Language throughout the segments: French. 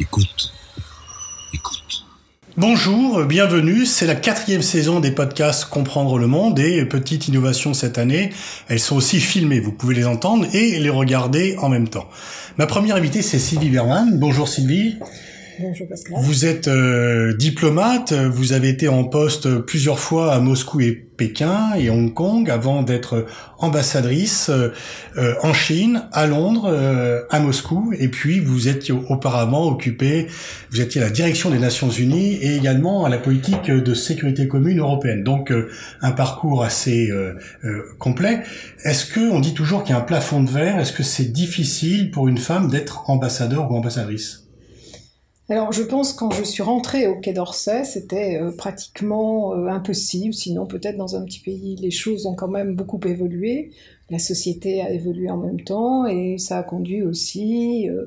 Écoute. Écoute. Bonjour, bienvenue. C'est la quatrième saison des podcasts Comprendre le monde et petite innovation cette année. Elles sont aussi filmées. Vous pouvez les entendre et les regarder en même temps. Ma première invitée, c'est Sylvie Berman. Bonjour Sylvie. Vous êtes euh, diplomate, vous avez été en poste plusieurs fois à Moscou et Pékin et Hong Kong avant d'être ambassadrice euh, euh, en Chine, à Londres, à Moscou et puis vous étiez auparavant occupé, vous étiez à la direction des Nations Unies et également à la politique de sécurité commune européenne. Donc un parcours assez complet. Est-ce que on dit toujours qu'il y a un plafond de verre Est-ce que c'est difficile pour une femme d'être ambassadeur ou ambassadrice? Alors, je pense quand je suis rentrée au Quai d'Orsay, c'était euh, pratiquement euh, impossible. Sinon, peut-être dans un petit pays, les choses ont quand même beaucoup évolué la société a évolué en même temps et ça a conduit aussi euh,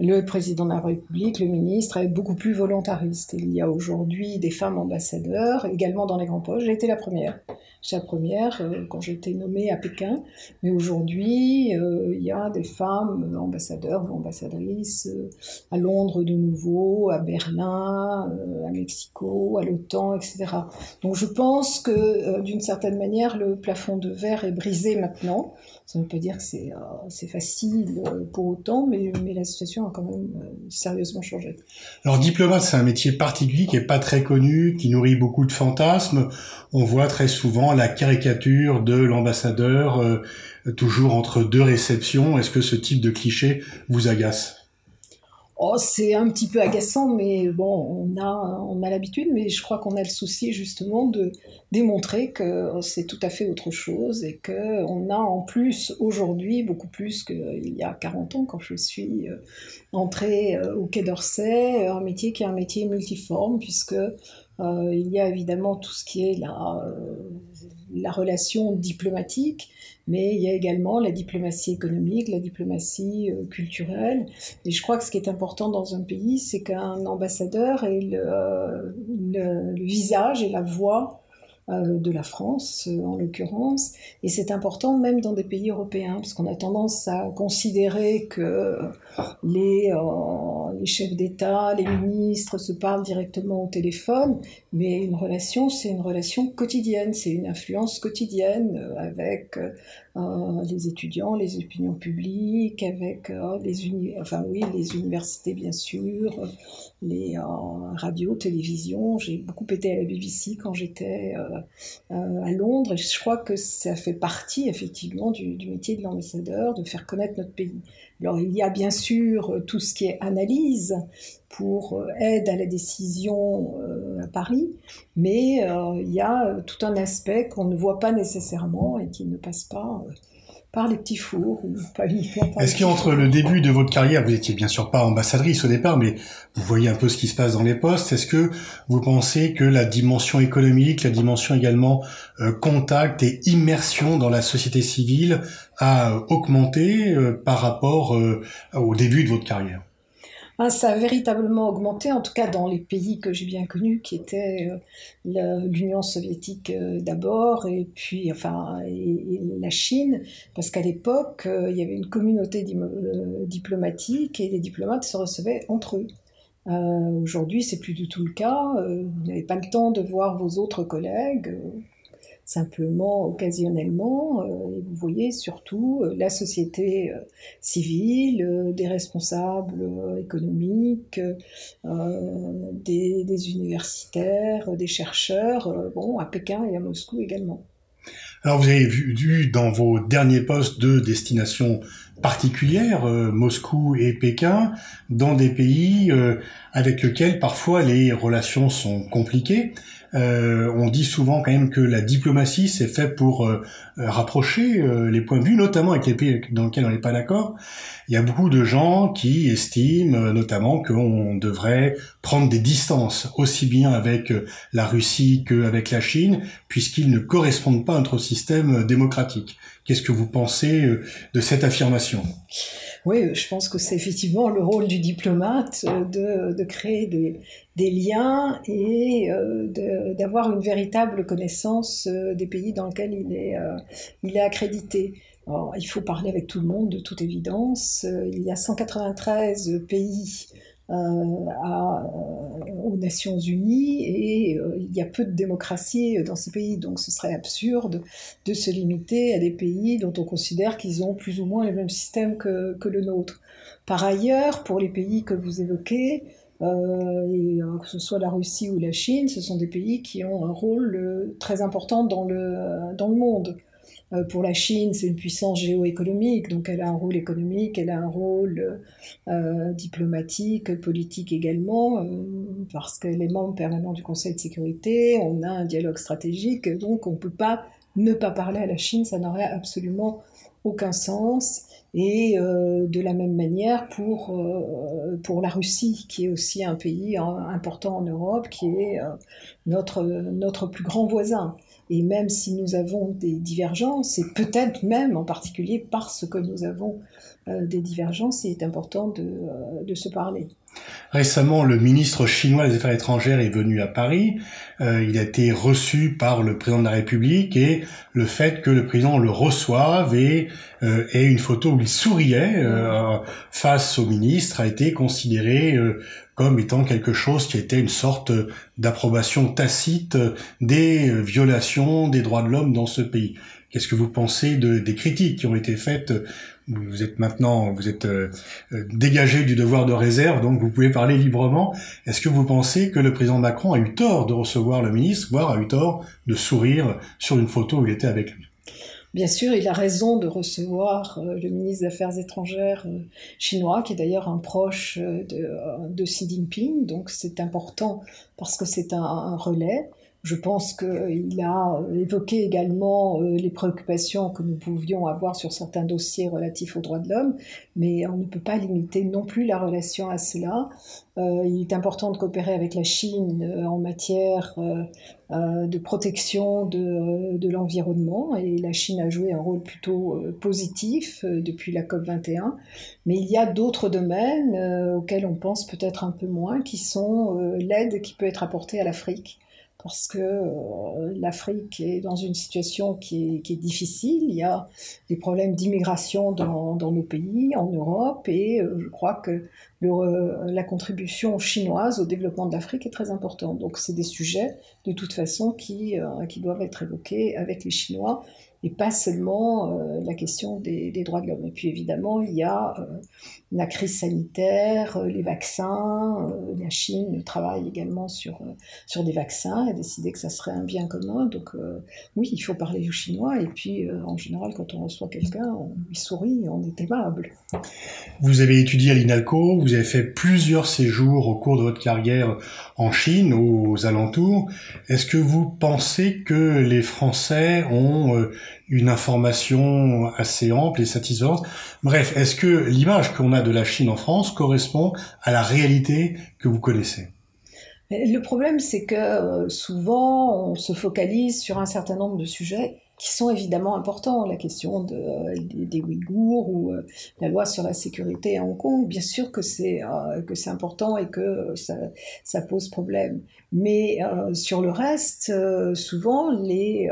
le président de la République, le ministre, à être beaucoup plus volontariste. Il y a aujourd'hui des femmes ambassadeurs, également dans les grands postes. J'ai été la première. J'étais la première euh, quand été nommée à Pékin, mais aujourd'hui, euh, il y a des femmes ambassadeurs ou ambassadrices à Londres de nouveau, à Berlin, à Mexico, à l'OTAN, etc. Donc je pense que d'une certaine manière, le plafond de verre est brisé maintenant ça ne veut pas dire que c'est euh, facile euh, pour autant, mais, mais, la situation a quand même euh, sérieusement changé. Alors diplomate, c'est un métier particulier qui est pas très connu, qui nourrit beaucoup de fantasmes. On voit très souvent la caricature de l'ambassadeur toujours entre deux réceptions. Est-ce que ce type de cliché vous agace? Oh, c'est un petit peu agaçant, mais bon, on a, on l'habitude, mais je crois qu'on a le souci justement de démontrer que c'est tout à fait autre chose et qu'on a en plus aujourd'hui, beaucoup plus qu'il y a 40 ans quand je suis euh, entrée euh, au Quai d'Orsay, un métier qui est un métier multiforme puisque euh, il y a évidemment tout ce qui est la, la relation diplomatique, mais il y a également la diplomatie économique, la diplomatie euh, culturelle. Et je crois que ce qui est important dans un pays, c'est qu'un ambassadeur ait le, le, visage et la voix euh, de la France euh, en l'occurrence. Et c'est important même dans des pays européens, parce qu'on a tendance à considérer que les, euh, les chefs d'État, les ministres se parlent directement au téléphone, mais une relation, c'est une relation quotidienne, c'est une influence quotidienne avec euh, les étudiants, les opinions publiques, avec euh, les, enfin, oui, les universités bien sûr, les euh, radios, télévisions. J'ai beaucoup été à la BBC quand j'étais à Londres et je crois que ça fait partie effectivement du métier de l'ambassadeur, de faire connaître notre pays. Alors il y a bien sûr tout ce qui est analyse pour aide à la décision à Paris, mais il y a tout un aspect qu'on ne voit pas nécessairement et qui ne passe pas par les petits fours ou pas Est-ce qu'entre le début de votre carrière, vous étiez bien sûr pas ambassadrice au départ, mais vous voyez un peu ce qui se passe dans les postes. Est-ce que vous pensez que la dimension économique, la dimension également euh, contact et immersion dans la société civile a augmenté euh, par rapport euh, au début de votre carrière? Ah, ça a véritablement augmenté, en tout cas dans les pays que j'ai bien connus, qui étaient euh, l'Union soviétique euh, d'abord, et puis enfin la Chine, parce qu'à l'époque, euh, il y avait une communauté diplomatique et les diplomates se recevaient entre eux. Aujourd'hui, c'est plus du tout le cas. vous n'avez pas le temps de voir vos autres collègues simplement occasionnellement, euh, et vous voyez surtout euh, la société euh, civile, des responsables économiques, des, universitaires, des chercheurs, bon, à Pékin et à Moscou également. Alors vous avez vu, dans vos derniers postes de destination particulière, Moscou et Pékin, dans des pays avec lesquels parfois les relations sont compliquées. Euh, on dit souvent quand même que la diplomatie c'est fait pour euh, rapprocher euh, les points de vue, notamment avec les pays dans lesquels on n'est pas d'accord. Il y a beaucoup de gens qui estiment notamment qu'on devrait prendre des distances aussi bien avec la Russie qu'avec la Chine, puisqu'ils ne correspondent pas à notre système démocratique. Qu'est-ce que vous pensez de cette affirmation? Oui, je pense que c'est effectivement le rôle du diplomate euh, de, créer des, liens et euh, d'avoir une véritable connaissance euh, des pays dans lesquels il est, accrédité. Il faut parler avec tout le monde, de toute évidence. Il y a 193 pays aux Nations Unies et il y a peu de démocratie dans ces pays, donc ce serait absurde de se limiter à des pays dont on considère qu'ils ont plus ou moins le même système que, que le nôtre. Par ailleurs, pour les pays que vous évoquez, euh, et, euh, que ce soit la Russie ou la Chine, ce sont des pays qui ont un rôle euh, très important dans le, dans le monde. Pour la Chine, c'est une puissance géoéconomique, donc elle a un rôle économique, elle a un rôle diplomatique, politique également, parce qu'elle est membre permanent du Conseil de sécurité, on a un dialogue stratégique, donc on ne peut pas ne pas parler à la Chine, ça n'aurait absolument aucun sens. Et euh, de la même manière pour, euh, pour la Russie, qui est aussi un pays important en Europe, qui est euh, notre, notre plus grand voisin. Et même si nous avons des divergences, et peut-être même en particulier parce que nous avons des divergences, il est important de, de se parler. Récemment, le ministre chinois des Affaires étrangères est venu à Paris. Euh, il a été reçu par le président de la République et le fait que le président le reçoive et euh, ait une photo où il souriait euh, face au ministre a été considéré comme étant quelque chose qui était une sorte d'approbation tacite des violations des droits de l'homme dans ce pays. Qu'est-ce que vous pensez de, des critiques qui ont été faites vous êtes maintenant, vous êtes euh, euh, dégagé du devoir de réserve, donc vous pouvez parler librement. Est-ce que vous pensez que le président Macron a eu tort de recevoir le ministre, voire a eu tort de sourire sur une photo où il était avec lui? Bien sûr, il a raison de recevoir euh, le ministre des Affaires étrangères chinois, qui est d'ailleurs un proche de, Xi Jinping, donc c'est important parce que c'est un relais. Je pense qu'il a évoqué également euh, les préoccupations que nous pouvions avoir sur certains dossiers relatifs aux droits de l'homme, mais on ne peut pas limiter non plus la relation à cela. Euh, il est important de coopérer avec la Chine euh, en matière de protection de l'environnement, et la Chine a joué un rôle plutôt positif depuis la COP21, mais il y a d'autres domaines auxquels on pense peut-être un peu moins, qui sont l'aide qui peut être apportée à l'Afrique parce que euh, l'Afrique est dans une situation qui est, difficile. Il y a des problèmes d'immigration dans, nos pays, en Europe, et euh, je crois que la contribution chinoise au développement de l'Afrique est très importante. Donc c'est des sujets, de toute façon, euh, qui doivent être évoqués avec les Chinois et pas seulement euh, la question des, droits de l'homme. Et puis évidemment, il y a euh, la crise sanitaire, euh, les vaccins. la Chine travaille également sur, sur des vaccins et a décidé que ça serait un bien commun. Donc oui, il faut parler aux Chinois. Et puis en général, quand on reçoit quelqu'un, on lui sourit, on est aimable. Vous avez étudié à l'INALCO, vous avez fait plusieurs séjours au cours de votre carrière en Chine, aux alentours. Est-ce que vous pensez que les Français ont une information assez ample et satisfaisante. Bref, est-ce que l'image qu'on a de la Chine en France correspond à la réalité que vous connaissez? Le problème, c'est que euh, souvent, on se focalise sur un certain nombre de sujets qui sont évidemment importants. La question euh, des, Ouïghours ou euh, la loi sur la sécurité à Hong Kong, bien sûr que c'est euh, que c'est important et que ça, ça pose problème. Mais sur le reste, souvent les,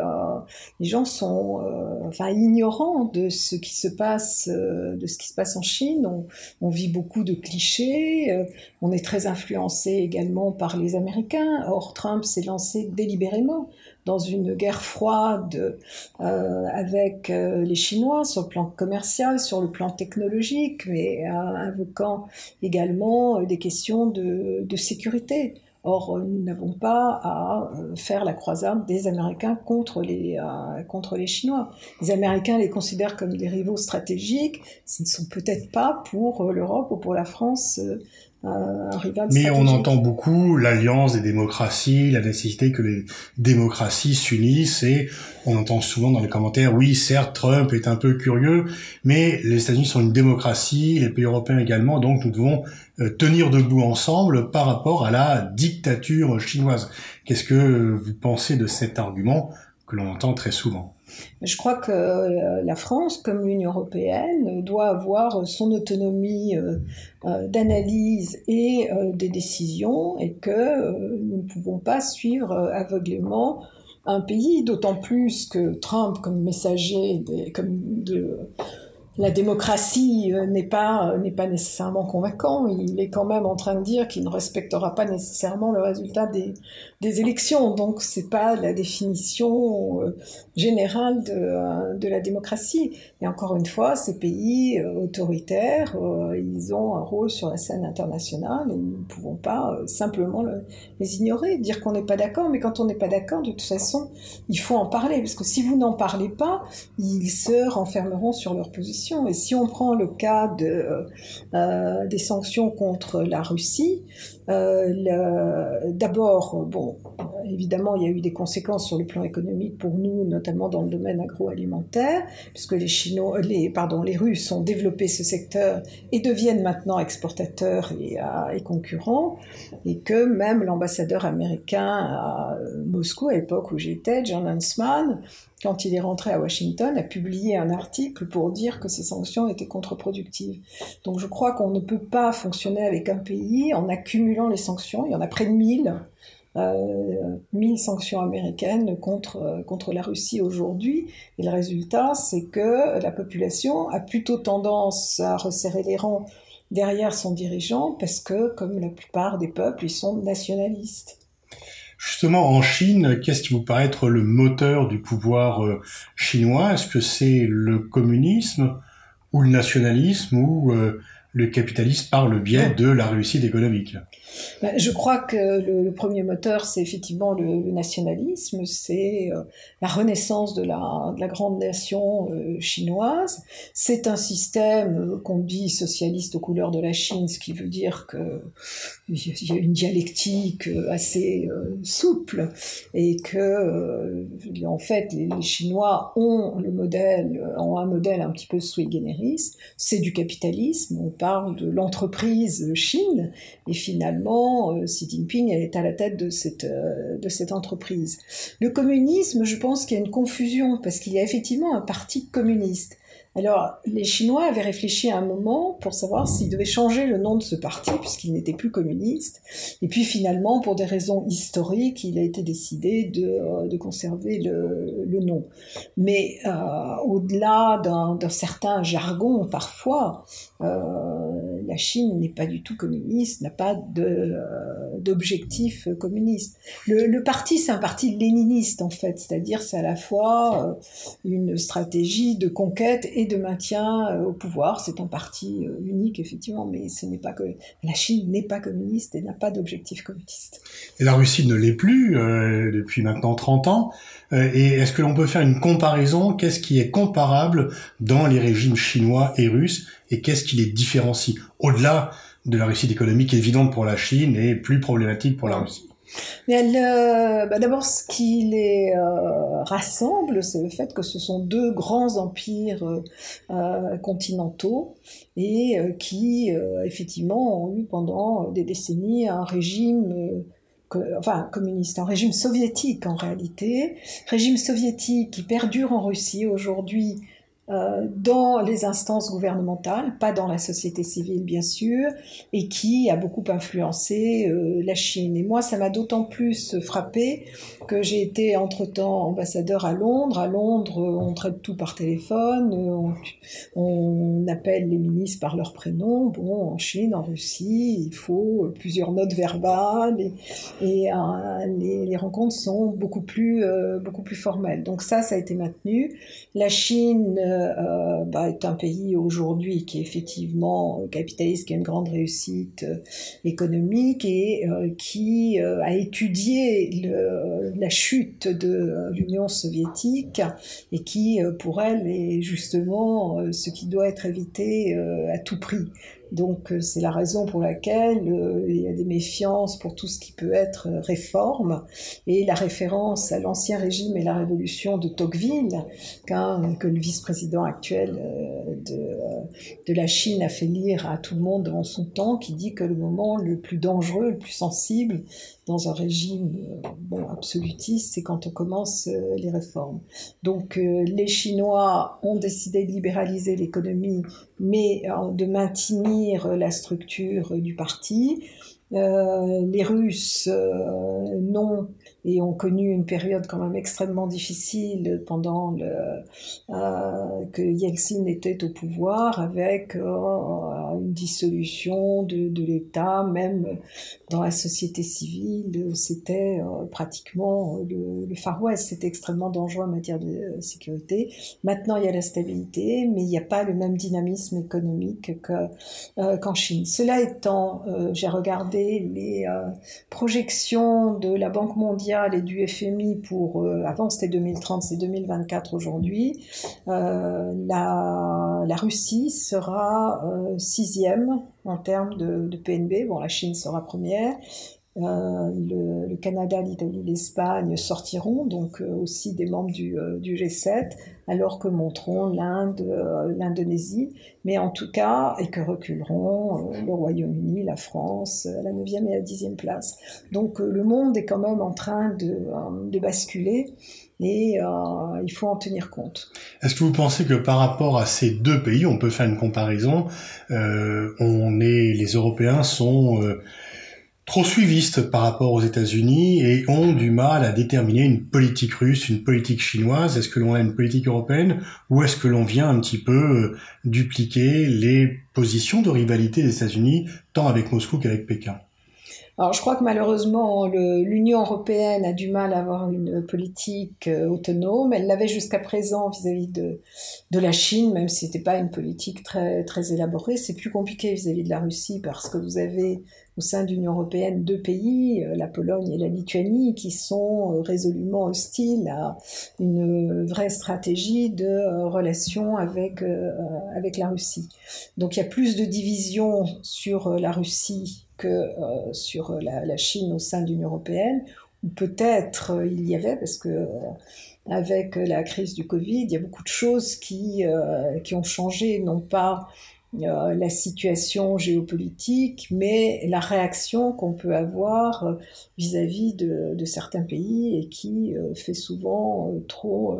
les gens sont enfin ignorants de ce qui se passe de ce qui se passe en Chine. On, on vit beaucoup de clichés. on est très influencé également par les Américains. Or Trump s'est lancé délibérément dans une guerre froide euh, avec euh, les Chinois sur le plan commercial, sur le plan technologique, mais euh, invoquant également des questions de, sécurité. Or, nous n'avons pas à faire la croisade des Américains contre les, contre les Chinois. Les Américains les considèrent comme des rivaux stratégiques. Ce ne sont peut-être pas pour l'Europe ou pour la France mais on entend beaucoup l'alliance des démocraties, la nécessité que les démocraties s'unissent et on entend souvent dans les commentaires, oui, certes, Trump est un peu curieux, mais les États-Unis sont une démocratie, les pays européens également, donc nous devons euh, tenir debout ensemble par rapport à la dictature chinoise. Qu'est-ce que vous pensez de cet argument l'on entend très souvent. Je crois que euh, la France, comme l'Union européenne, doit avoir son autonomie euh, euh, d'analyse et des décisions et que nous ne pouvons pas suivre aveuglément un pays, d'autant plus que Trump, comme messager comme de la démocratie euh, n'est pas, euh, n'est pas nécessairement convaincant. Il est quand même en train de dire qu'il ne respectera pas nécessairement le résultat des, élections. Donc, c'est pas la définition euh, générale de, de, la démocratie. Et encore une fois, ces pays autoritaires, ils ont un rôle sur la scène internationale et nous ne pouvons pas simplement les ignorer, dire qu'on n'est pas d'accord. Mais quand on n'est pas d'accord, de toute façon, il faut en parler. Parce que si vous n'en parlez pas, ils se renfermeront sur leur position. Et si on prend le cas de, euh, des sanctions contre la Russie, euh, d'abord, bon, évidemment, il y a eu des conséquences sur le plan économique pour nous, notamment dans le domaine agroalimentaire, puisque les Chinois, les, pardon, les Russes ont développé ce secteur et deviennent maintenant exportateurs et, euh, et concurrents, et que même l'ambassadeur américain à Moscou, à l'époque où j'étais, John Huntsman, quand il est rentré à Washington, a publié un article pour dire que ces sanctions étaient contre-productives. Donc je crois qu'on ne peut pas fonctionner avec un pays en accumulant les sanctions. Il y en a près de 1000. Euh, 1000 sanctions américaines contre, euh, contre la Russie aujourd'hui. Et le résultat, c'est que la population a plutôt tendance à resserrer les rangs derrière son dirigeant parce que, comme la plupart des peuples, ils sont nationalistes. Justement, en Chine, qu'est-ce qui vous paraît être le moteur du pouvoir euh, chinois? Est-ce que c'est le communisme ou le nationalisme ou euh, le capitalisme par le biais de la réussite économique? Ben, Je crois que le, premier moteur, c'est effectivement le, nationalisme, c'est euh, la renaissance de la, de la grande nation euh, chinoise. C'est un système euh, qu'on dit socialiste aux couleurs de la Chine, ce qui veut dire qu'il y a une dialectique assez souple et que, en fait, les, Chinois ont le modèle, ont un modèle un petit peu sui generis, c'est du capitalisme, on parle de l'entreprise Chine et finalement euh, Xi Jinping est à la tête euh, de cette entreprise. Le communisme, je pense qu'il y a une confusion, parce qu'il y a effectivement un parti communiste. Alors, les Chinois avaient réfléchi un moment pour savoir s'ils devaient changer le nom de ce parti, puisqu'il n'était plus communiste. Et puis finalement, pour des raisons historiques, il a été décidé de, euh, de conserver le, le, nom. Mais euh, au-delà d'un certain jargon, parfois, euh, la Chine n'est pas du tout communiste, n'a pas d'objectif communiste. Le, le parti, c'est un parti léniniste, en fait, c'est-à-dire c'est à la fois une stratégie de conquête de maintien euh, au pouvoir. C'est un parti euh, unique, effectivement, mais ce n'est pas que la Chine n'est pas communiste et n'a pas d'objectif communiste. Et la Russie ne l'est plus euh, depuis maintenant 30 ans. Et est-ce que l'on peut faire une comparaison? Qu'est-ce qui est comparable dans les régimes chinois et russes? Et qu'est-ce qui les différencie au-delà de la réussite économique évidente pour la Chine et plus problématique pour la Russie? Mais euh, bah D'abord, ce qui les euh, rassemble, c'est le fait que ce sont deux grands empires euh, continentaux et qui, effectivement, ont eu pendant des décennies un régime enfin communiste, un régime soviétique en réalité, régime soviétique qui perdure en Russie aujourd'hui euh, dans les instances gouvernementales, pas dans la société civile bien sûr, et qui a beaucoup influencé euh, la Chine. Et moi, ça m'a d'autant plus frappé que j'ai été entre-temps ambassadeur à Londres. À Londres, on traite tout par téléphone, on, appelle les ministres par leur prénom. Bon, en Chine, en Russie, il faut plusieurs notes verbales et, euh, les, les, rencontres sont beaucoup plus, euh, beaucoup plus formelles. Donc ça, ça a été maintenu. La Chine euh, bah, est un pays aujourd'hui qui est effectivement capitaliste, qui a une grande réussite euh, économique et euh, qui a étudié la chute de l'Union soviétique et qui, pour elle, est justement ce qui doit être évité à tout prix. Donc euh, c'est la raison pour laquelle euh, il y a des méfiances pour tout ce qui peut être euh, réforme. Et la référence à l'ancien régime et la révolution de Tocqueville que le vice-président actuel de, de, la Chine a fait lire à tout le monde dans son temps qui dit que le moment le plus dangereux, le plus sensible dans un régime bon, absolutiste, c'est quand on commence les réformes. Donc les Chinois ont décidé de libéraliser l'économie mais de maintenir la structure du parti. Euh, les Russes euh, n'ont et ont connu une période quand même extrêmement difficile pendant euh, que Yeltsin était au pouvoir avec euh, une dissolution de, l'État, même dans la société civile, c'était euh, pratiquement le, le, Far West, c'était extrêmement dangereux en matière de sécurité. Maintenant, il y a la stabilité, mais il n'y a pas le même dynamisme économique qu'en Chine. Cela étant, j'ai regardé les projections de la Banque mondiale et du FMI pour, euh, avant c'était 2030, c'est 2024 aujourd'hui, euh, la, la, Russie sera euh, sixième en termes de, PNB, bon la Chine sera première, euh, le, Canada, l'Italie, l'Espagne sortiront, donc euh, aussi des membres du, euh, du, G7, alors que monteront l'Inde, l'Indonésie, mais en tout cas, et que reculeront le Royaume-Uni, la France, à la 9e et la 10e place. Donc le monde est quand même en train de, de basculer et il faut en tenir compte. Est-ce que vous pensez que par rapport à ces deux pays, on peut faire une comparaison On est, les Européens sont trop suivistes par rapport aux États-Unis et ont du mal à déterminer une politique russe, une politique chinoise. Est-ce que l'on a une politique européenne ou est-ce que l'on vient un petit peu euh, dupliquer les positions de rivalité des États-Unis tant avec Moscou qu'avec Pékin? Alors je crois que malheureusement l'Union européenne a du mal à avoir une politique euh, autonome. Elle l'avait jusqu'à présent vis-à-vis de, la Chine, même si c'était pas une politique très très élaborée. C'est plus compliqué vis-à-vis -vis de la Russie parce que vous avez au sein de l'Union européenne deux pays, euh, la Pologne et la Lituanie, qui sont euh, résolument hostiles à une vraie stratégie de relation avec, avec la Russie. Donc il y a plus de divisions sur la Russie que sur la, Chine au sein de l'Union européenne, ou peut-être il y avait, parce que avec la crise du Covid, il y a beaucoup de choses qui, ont changé, non pas euh, la situation géopolitique, mais la réaction qu'on peut avoir euh, vis-à-vis de, certains pays et qui euh, fait souvent trop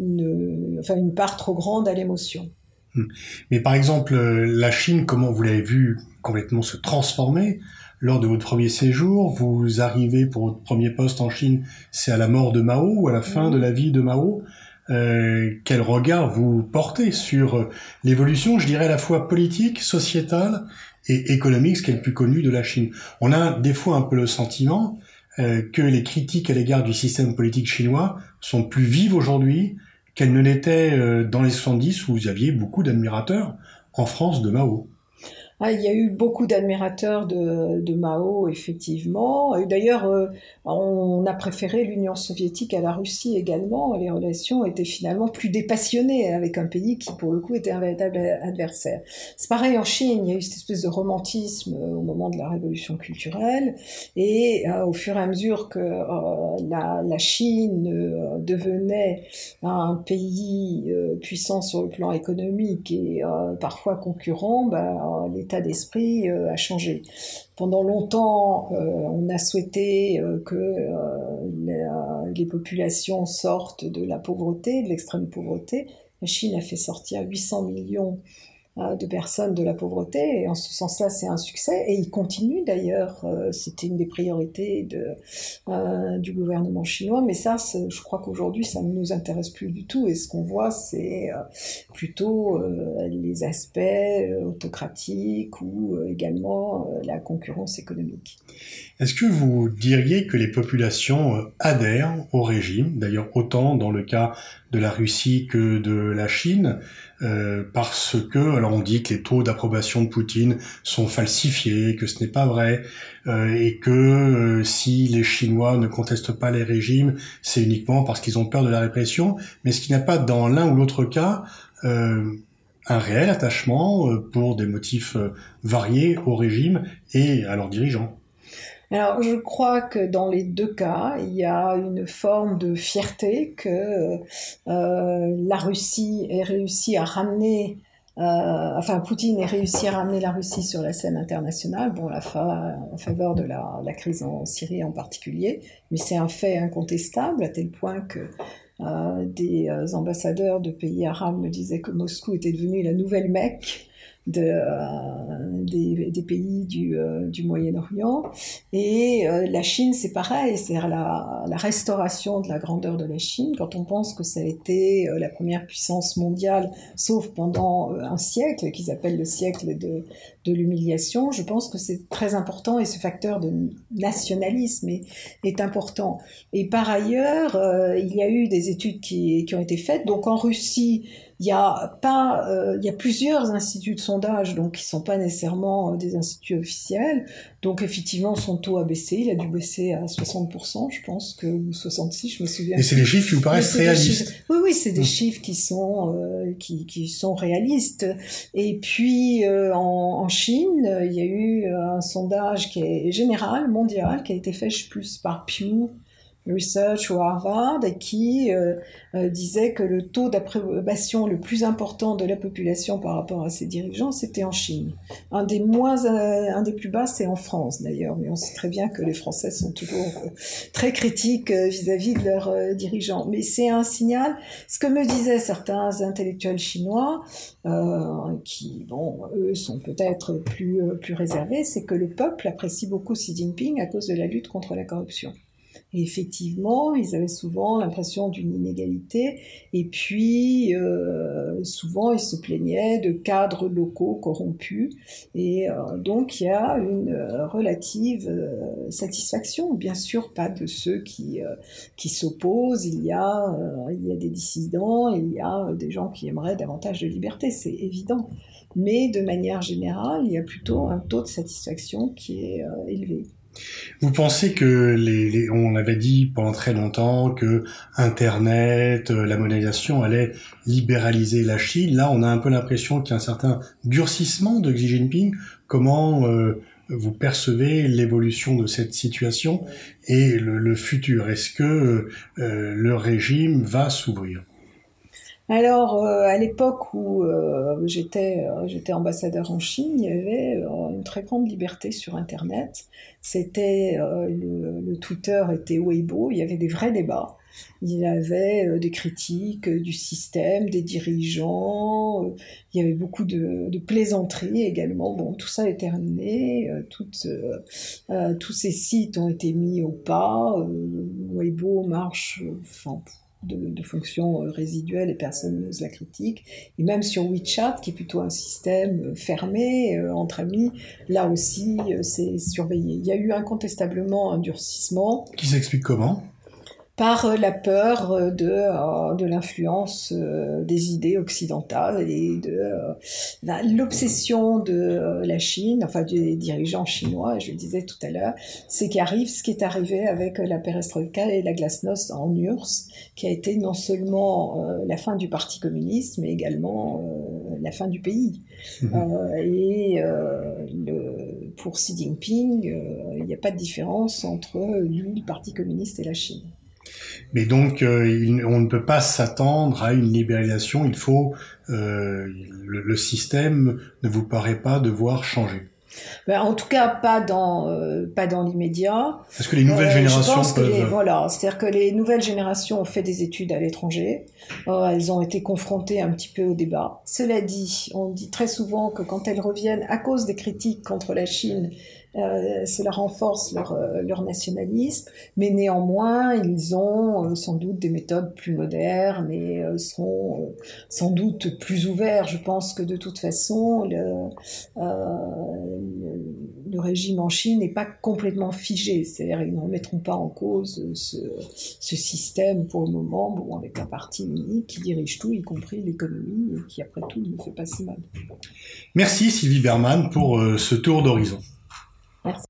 une, une part trop grande à l'émotion. Hmm. Mais par exemple, la Chine, comment vous l'avez vu complètement se transformer lors de votre premier séjour? Vous arrivez pour votre premier poste en Chine, c'est à la mort de Mao ou à la fin de la vie de Mao? Euh, quel regard vous portez sur euh, l'évolution, je dirais, à la fois politique, sociétale et économique, ce qui est le plus connu de la Chine? On a des fois un peu le sentiment euh, que les critiques à l'égard du système politique chinois sont plus vives aujourd'hui qu'elles ne l'étaient euh, dans les 70 où vous aviez beaucoup d'admirateurs en France de Mao. Ah, il y a eu beaucoup d'admirateurs de, de, Mao, effectivement. D'ailleurs, euh, on a préféré l'Union soviétique à la Russie également. Les relations étaient finalement plus dépassionnées avec un pays qui, pour le coup, était un véritable adversaire. C'est pareil en Chine. Il y a eu cette espèce de romantisme euh, au moment de la révolution culturelle. Et euh, au fur et à mesure que la, la, Chine devenait un pays puissant sur le plan économique et parfois concurrent, ben, les l'état d'esprit euh, a changé. Pendant longtemps, euh, on a souhaité euh, que les populations sortent de la pauvreté, de l'extrême pauvreté. La Chine a fait sortir 800 millions de personnes de la pauvreté. Et en ce sens-là, c'est un succès. Et il continue d'ailleurs. Euh, c'était une des priorités de, euh, du gouvernement chinois. Mais ça, je crois qu'aujourd'hui, ça ne nous intéresse plus du tout. Et ce qu'on voit, c'est euh, plutôt les aspects autocratiques ou également la concurrence économique. Est-ce que vous diriez que les populations adhèrent au régime, d'ailleurs autant dans le cas de la Russie que de la Chine, euh, parce que, alors on dit que les taux d'approbation de Poutine sont falsifiés, que ce n'est pas vrai, euh, et que euh, si les Chinois ne contestent pas les régimes, c'est uniquement parce qu'ils ont peur de la répression, mais ce qui n'a pas dans l'un ou l'autre cas un réel attachement pour des motifs variés au régime et à leurs dirigeants. Alors, je crois que dans les deux cas, il y a une forme de fierté que euh, la Russie ait réussi à ramener, euh, enfin, Poutine ait réussi à ramener la Russie sur la scène internationale, bon, la en faveur de la, crise en Syrie en particulier, mais c'est un fait incontestable à tel point que euh, des ambassadeurs de pays arabes me disaient que Moscou était devenu la nouvelle Mecque euh, des, pays du, euh, Moyen-Orient. Et la Chine, c'est pareil, c'est-à-dire la, restauration de la grandeur de la Chine. Quand on pense que ça a été la première puissance mondiale, sauf pendant un siècle, qu'ils appellent le siècle de, de l'humiliation, je pense que c'est très important et ce facteur de nationalisme est, important. Et par ailleurs, il y a eu des études qui ont été faites. Donc en Russie, il y a pas, euh, il y a plusieurs instituts de sondage, donc qui sont pas nécessairement euh, des instituts officiels. Donc effectivement, son taux a baissé, il a dû baisser à 60%, je pense que ou 66, je me souviens. Et c'est des chiffres qui vous paraissent réalistes. Oui, oui, c'est des hum. chiffres qui sont euh, qui, qui sont réalistes. Et puis euh, en, en, Chine, il y a eu un sondage qui est général, mondial, qui a été fait, je sais plus, par Pew Research ou Harvard qui euh, euh, disait que le taux d'approbation le plus important de la population par rapport à ses dirigeants, c'était en Chine. Un des moins, euh, un des plus bas, c'est en France d'ailleurs, mais on sait très bien que les Français sont toujours très critiques vis-à-vis de leurs dirigeants. Mais c'est un signal. Ce que me disaient certains intellectuels chinois, qui, bon, eux sont peut-être plus plus réservés, c'est que le peuple apprécie beaucoup Xi Jinping à cause de la lutte contre la corruption. Effectivement, ils avaient souvent l'impression d'une inégalité. Et puis, euh, souvent, ils se plaignaient de cadres locaux corrompus. Et euh, donc, il y a une euh, relative satisfaction. Bien sûr, pas de ceux qui, s'opposent. Il, y il y a des dissidents, il y a des gens qui aimeraient davantage de liberté, c'est évident. Mais de manière générale, il y a plutôt un taux de satisfaction qui est élevé. Vous pensez que les, on avait dit pendant très longtemps que Internet, euh, la mondialisation allait libéraliser la Chine. Là, on a un peu l'impression qu'il y a un certain durcissement de Xi Jinping. Comment euh, vous percevez l'évolution de cette situation et le, futur? Est-ce que euh, le régime va s'ouvrir? Alors, euh, à l'époque où euh, j'étais, euh, ambassadeur en Chine, il y avait une très grande liberté sur Internet. C'était le, le, Twitter était Weibo, il y avait des vrais débats. Il y avait des critiques du système, des dirigeants. il y avait beaucoup de, de, plaisanteries également. Bon, tout ça est terminé. Tous ces sites ont été mis au pas. Weibo marche. Enfin, de, fonctions euh, résiduelles et personne n'ose la critique. Et même sur WeChat, qui est plutôt un système euh, fermé euh, entre amis, là aussi c'est surveillé. Il y a eu incontestablement un durcissement. Qui s'explique comment? Par euh, la peur euh, de, euh, de l'influence des idées occidentales et de l'obsession de la Chine, enfin des dirigeants chinois, je le disais tout à l'heure, c'est qu'arrive ce qui est arrivé avec la perestroïka et la glasnost en URSS, qui a été non seulement la fin du Parti communiste, mais également la fin du pays. Mmh. et le, pour Xi Jinping, il n'y a pas de différence entre lui, le Parti communiste et la Chine. Mais donc, euh, on ne peut pas s'attendre à une libéralisation. Il faut euh, le, le, système ne vous paraît pas devoir changer. Ben, en tout cas, pas dans euh, pas dans l'immédiat. Est-ce que les nouvelles générations peuvent... les, voilà, c'est-à-dire que les nouvelles générations ont fait des études à l'étranger. Elles ont été confrontées un petit peu au débat. Cela dit, on dit très souvent que quand elles reviennent à cause des critiques contre la Chine, euh, cela renforce leur, euh, leur, nationalisme, mais néanmoins, ils ont euh, sans doute des méthodes plus modernes et seront sans doute plus ouverts. Je pense que de toute façon, le, régime en Chine n'est pas complètement figé, c'est-à-dire ils ne remettront pas en cause ce, système pour le moment, avec un parti unique qui dirige tout, y compris l'économie, et qui après tout ne fait pas si mal. Merci Sylvie Berman pour ce tour d'horizon. Merci.